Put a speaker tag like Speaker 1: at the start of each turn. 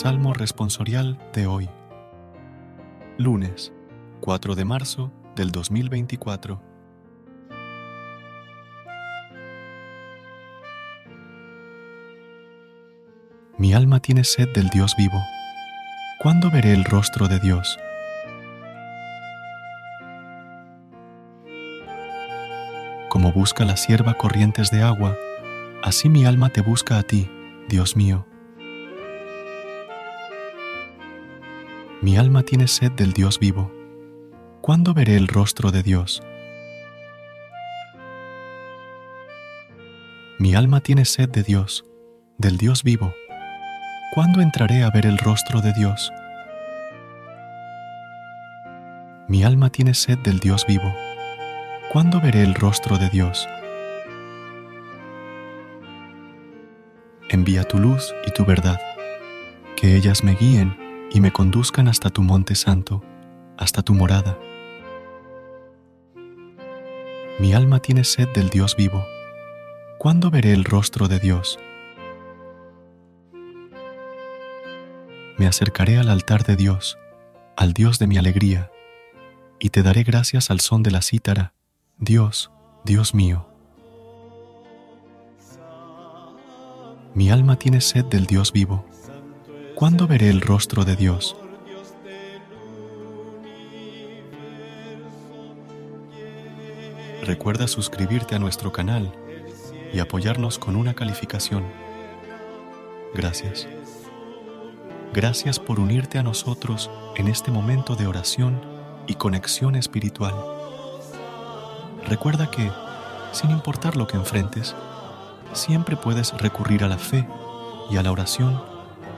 Speaker 1: Salmo responsorial de hoy. Lunes, 4 de marzo del 2024. Mi alma tiene sed del Dios vivo. ¿Cuándo veré el rostro de Dios? Como busca la sierva corrientes de agua, así mi alma te busca a ti, Dios mío. Mi alma tiene sed del Dios vivo. ¿Cuándo veré el rostro de Dios? Mi alma tiene sed de Dios, del Dios vivo. ¿Cuándo entraré a ver el rostro de Dios? Mi alma tiene sed del Dios vivo. ¿Cuándo veré el rostro de Dios? Envía tu luz y tu verdad, que ellas me guíen y me conduzcan hasta tu monte santo, hasta tu morada. Mi alma tiene sed del Dios vivo. ¿Cuándo veré el rostro de Dios? Me acercaré al altar de Dios, al Dios de mi alegría, y te daré gracias al son de la cítara, Dios, Dios mío. Mi alma tiene sed del Dios vivo. ¿Cuándo veré el rostro de Dios? Recuerda suscribirte a nuestro canal y apoyarnos con una calificación. Gracias. Gracias por unirte a nosotros en este momento de oración y conexión espiritual. Recuerda que, sin importar lo que enfrentes, siempre puedes recurrir a la fe y a la oración